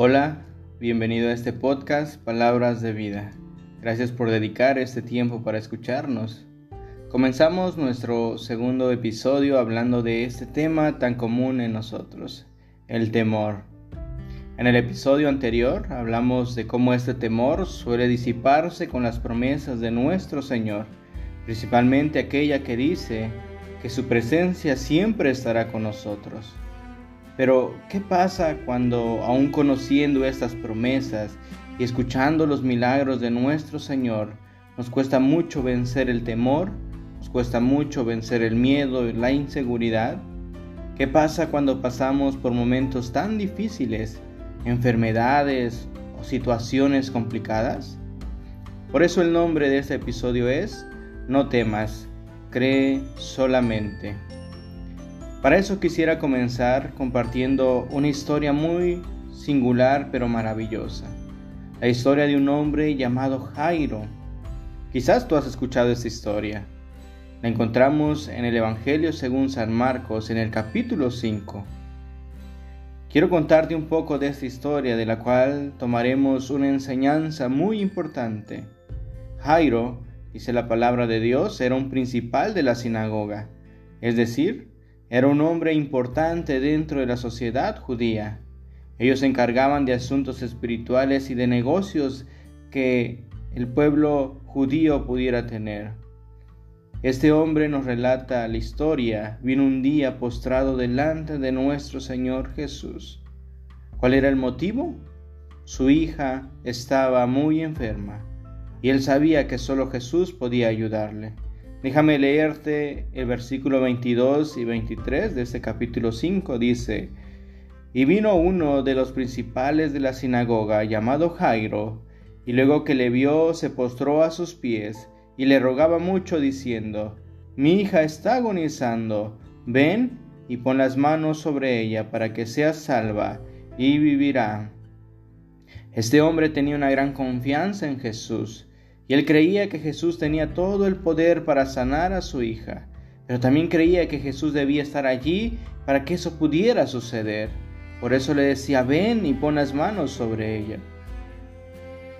Hola, bienvenido a este podcast Palabras de Vida. Gracias por dedicar este tiempo para escucharnos. Comenzamos nuestro segundo episodio hablando de este tema tan común en nosotros, el temor. En el episodio anterior hablamos de cómo este temor suele disiparse con las promesas de nuestro Señor, principalmente aquella que dice que su presencia siempre estará con nosotros. Pero, ¿qué pasa cuando, aun conociendo estas promesas y escuchando los milagros de nuestro Señor, nos cuesta mucho vencer el temor, nos cuesta mucho vencer el miedo y la inseguridad? ¿Qué pasa cuando pasamos por momentos tan difíciles, enfermedades o situaciones complicadas? Por eso el nombre de este episodio es No temas, cree solamente. Para eso quisiera comenzar compartiendo una historia muy singular pero maravillosa. La historia de un hombre llamado Jairo. Quizás tú has escuchado esta historia. La encontramos en el Evangelio según San Marcos en el capítulo 5. Quiero contarte un poco de esta historia de la cual tomaremos una enseñanza muy importante. Jairo, dice la palabra de Dios, era un principal de la sinagoga, es decir, era un hombre importante dentro de la sociedad judía. Ellos se encargaban de asuntos espirituales y de negocios que el pueblo judío pudiera tener. Este hombre nos relata la historia, vino un día postrado delante de nuestro Señor Jesús. ¿Cuál era el motivo? Su hija estaba muy enferma y él sabía que solo Jesús podía ayudarle. Déjame leerte el versículo 22 y 23 de este capítulo 5. Dice, y vino uno de los principales de la sinagoga, llamado Jairo, y luego que le vio se postró a sus pies y le rogaba mucho diciendo, mi hija está agonizando, ven y pon las manos sobre ella para que sea salva y vivirá. Este hombre tenía una gran confianza en Jesús y él creía que Jesús tenía todo el poder para sanar a su hija, pero también creía que Jesús debía estar allí para que eso pudiera suceder. Por eso le decía, ven y pon las manos sobre ella.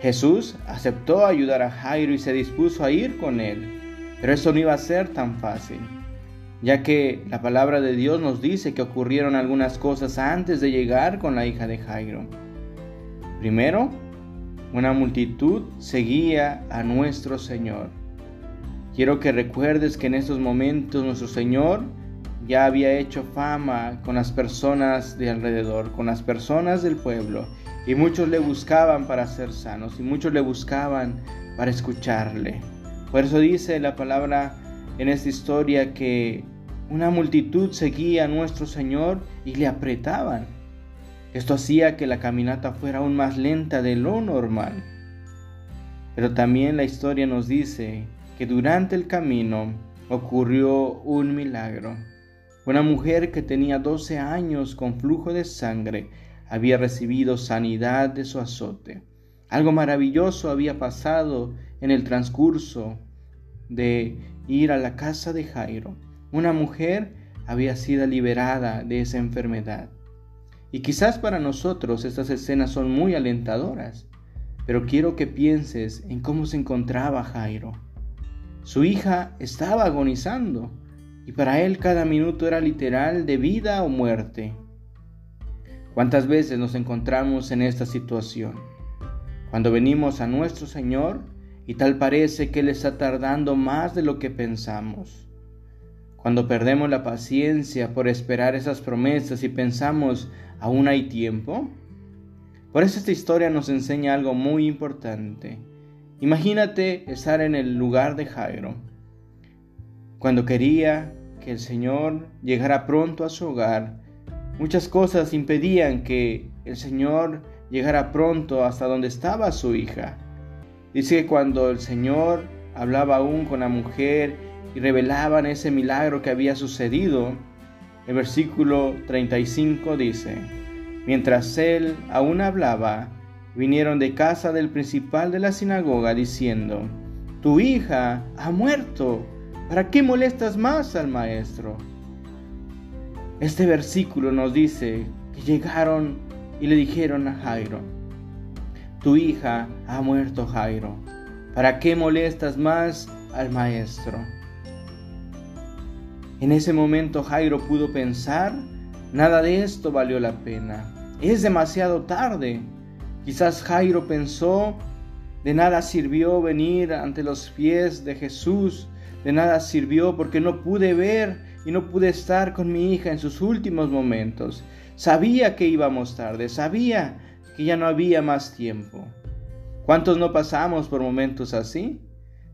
Jesús aceptó ayudar a Jairo y se dispuso a ir con él, pero eso no iba a ser tan fácil, ya que la palabra de Dios nos dice que ocurrieron algunas cosas antes de llegar con la hija de Jairo. Primero, una multitud seguía a nuestro Señor. Quiero que recuerdes que en estos momentos nuestro Señor ya había hecho fama con las personas de alrededor, con las personas del pueblo, y muchos le buscaban para ser sanos, y muchos le buscaban para escucharle. Por eso dice la palabra en esta historia que una multitud seguía a nuestro Señor y le apretaban. Esto hacía que la caminata fuera aún más lenta de lo normal. Pero también la historia nos dice que durante el camino ocurrió un milagro. Una mujer que tenía 12 años con flujo de sangre había recibido sanidad de su azote. Algo maravilloso había pasado en el transcurso de ir a la casa de Jairo. Una mujer había sido liberada de esa enfermedad. Y quizás para nosotros estas escenas son muy alentadoras, pero quiero que pienses en cómo se encontraba Jairo. Su hija estaba agonizando y para él cada minuto era literal de vida o muerte. ¿Cuántas veces nos encontramos en esta situación? Cuando venimos a nuestro Señor y tal parece que Él está tardando más de lo que pensamos. Cuando perdemos la paciencia por esperar esas promesas y pensamos, ¿Aún hay tiempo? Por eso esta historia nos enseña algo muy importante. Imagínate estar en el lugar de Jairo, cuando quería que el Señor llegara pronto a su hogar. Muchas cosas impedían que el Señor llegara pronto hasta donde estaba su hija. Dice que cuando el Señor hablaba aún con la mujer y revelaban ese milagro que había sucedido, el versículo 35 dice, Mientras él aún hablaba, vinieron de casa del principal de la sinagoga diciendo, Tu hija ha muerto, ¿para qué molestas más al maestro? Este versículo nos dice que llegaron y le dijeron a Jairo, tu hija ha muerto Jairo, ¿para qué molestas más al maestro? En ese momento Jairo pudo pensar, nada de esto valió la pena, es demasiado tarde. Quizás Jairo pensó, de nada sirvió venir ante los pies de Jesús, de nada sirvió porque no pude ver y no pude estar con mi hija en sus últimos momentos. Sabía que íbamos tarde, sabía que ya no había más tiempo. ¿Cuántos no pasamos por momentos así?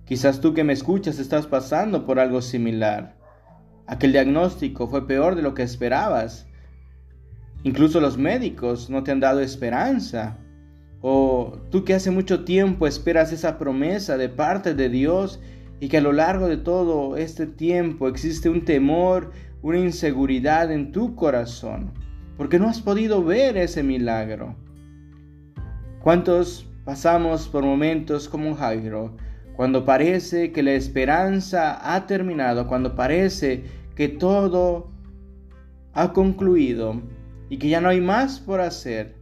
Quizás tú que me escuchas estás pasando por algo similar. Aquel diagnóstico fue peor de lo que esperabas. Incluso los médicos no te han dado esperanza. O tú que hace mucho tiempo esperas esa promesa de parte de Dios y que a lo largo de todo este tiempo existe un temor, una inseguridad en tu corazón, porque no has podido ver ese milagro. ¿Cuántos pasamos por momentos como Jairo, cuando parece que la esperanza ha terminado, cuando parece que todo ha concluido y que ya no hay más por hacer?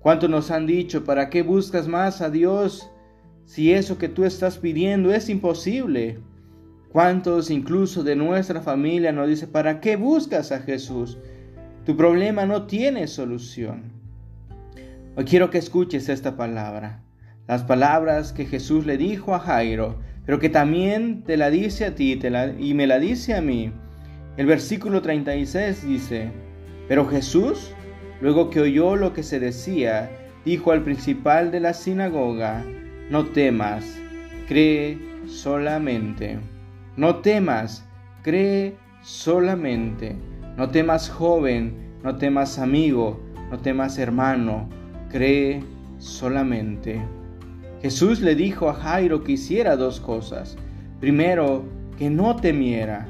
¿Cuántos nos han dicho, ¿para qué buscas más a Dios si eso que tú estás pidiendo es imposible? ¿Cuántos incluso de nuestra familia nos dice, ¿para qué buscas a Jesús? Tu problema no tiene solución. Hoy quiero que escuches esta palabra, las palabras que Jesús le dijo a Jairo, pero que también te la dice a ti y me la dice a mí. El versículo 36 dice, pero Jesús, luego que oyó lo que se decía, dijo al principal de la sinagoga, no temas, cree solamente. No temas, cree solamente. No temas joven, no temas amigo, no temas hermano, cree solamente. Jesús le dijo a Jairo que hiciera dos cosas. Primero, que no temiera.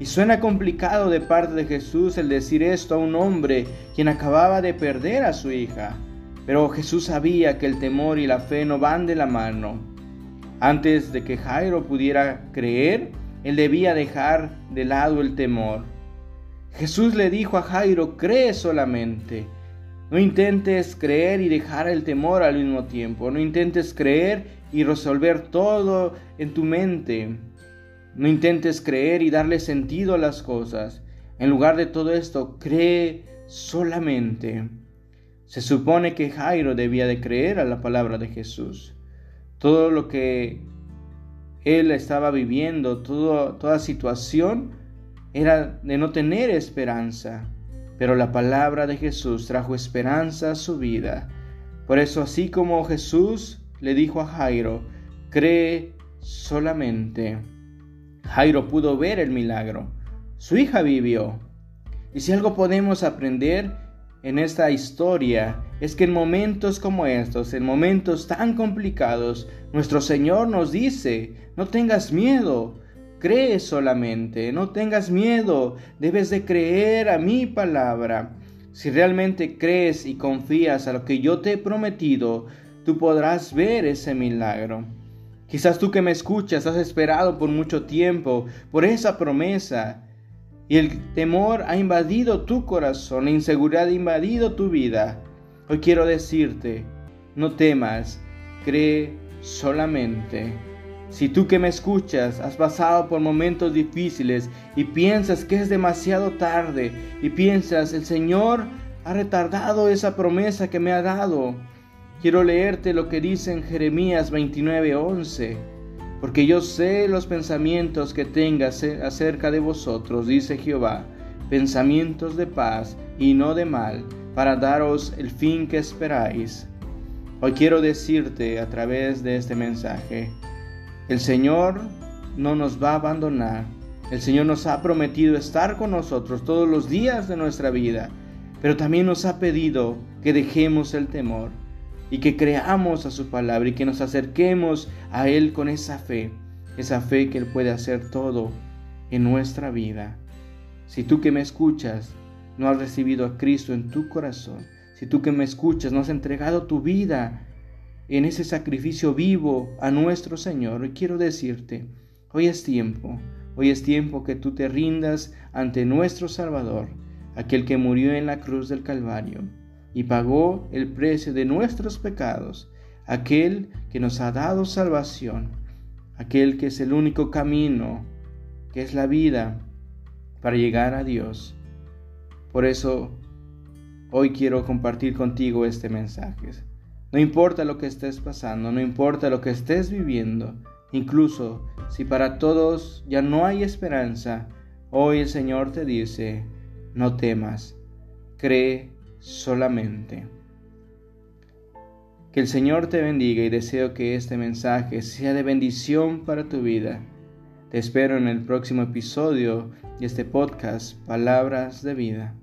Y suena complicado de parte de Jesús el decir esto a un hombre quien acababa de perder a su hija. Pero Jesús sabía que el temor y la fe no van de la mano. Antes de que Jairo pudiera creer, él debía dejar de lado el temor. Jesús le dijo a Jairo, cree solamente. No intentes creer y dejar el temor al mismo tiempo. No intentes creer y resolver todo en tu mente. No intentes creer y darle sentido a las cosas. En lugar de todo esto, cree solamente. Se supone que Jairo debía de creer a la palabra de Jesús. Todo lo que él estaba viviendo, toda situación, era de no tener esperanza. Pero la palabra de Jesús trajo esperanza a su vida. Por eso así como Jesús le dijo a Jairo, cree solamente. Jairo pudo ver el milagro. Su hija vivió. Y si algo podemos aprender en esta historia es que en momentos como estos, en momentos tan complicados, nuestro Señor nos dice, no tengas miedo, cree solamente, no tengas miedo, debes de creer a mi palabra. Si realmente crees y confías a lo que yo te he prometido, tú podrás ver ese milagro. Quizás tú que me escuchas has esperado por mucho tiempo por esa promesa y el temor ha invadido tu corazón, la inseguridad ha invadido tu vida. Hoy quiero decirte, no temas, cree solamente. Si tú que me escuchas has pasado por momentos difíciles y piensas que es demasiado tarde y piensas el Señor ha retardado esa promesa que me ha dado, quiero leerte lo que dice en Jeremías 29:11 porque yo sé los pensamientos que tengas acerca de vosotros, dice Jehová, pensamientos de paz y no de mal, para daros el fin que esperáis. Hoy quiero decirte a través de este mensaje, el Señor no nos va a abandonar, el Señor nos ha prometido estar con nosotros todos los días de nuestra vida, pero también nos ha pedido que dejemos el temor y que creamos a su palabra y que nos acerquemos a Él con esa fe, esa fe que Él puede hacer todo en nuestra vida. Si tú que me escuchas no has recibido a Cristo en tu corazón, si tú que me escuchas no has entregado tu vida en ese sacrificio vivo a nuestro Señor, quiero decirte, hoy es tiempo, hoy es tiempo que tú te rindas ante nuestro Salvador, aquel que murió en la cruz del Calvario y pagó el precio de nuestros pecados, aquel que nos ha dado salvación, aquel que es el único camino, que es la vida para llegar a Dios. Por eso hoy quiero compartir contigo este mensaje. No importa lo que estés pasando, no importa lo que estés viviendo, incluso si para todos ya no hay esperanza, hoy el Señor te dice, no temas, cree solamente. Que el Señor te bendiga y deseo que este mensaje sea de bendición para tu vida. Te espero en el próximo episodio de este podcast Palabras de Vida.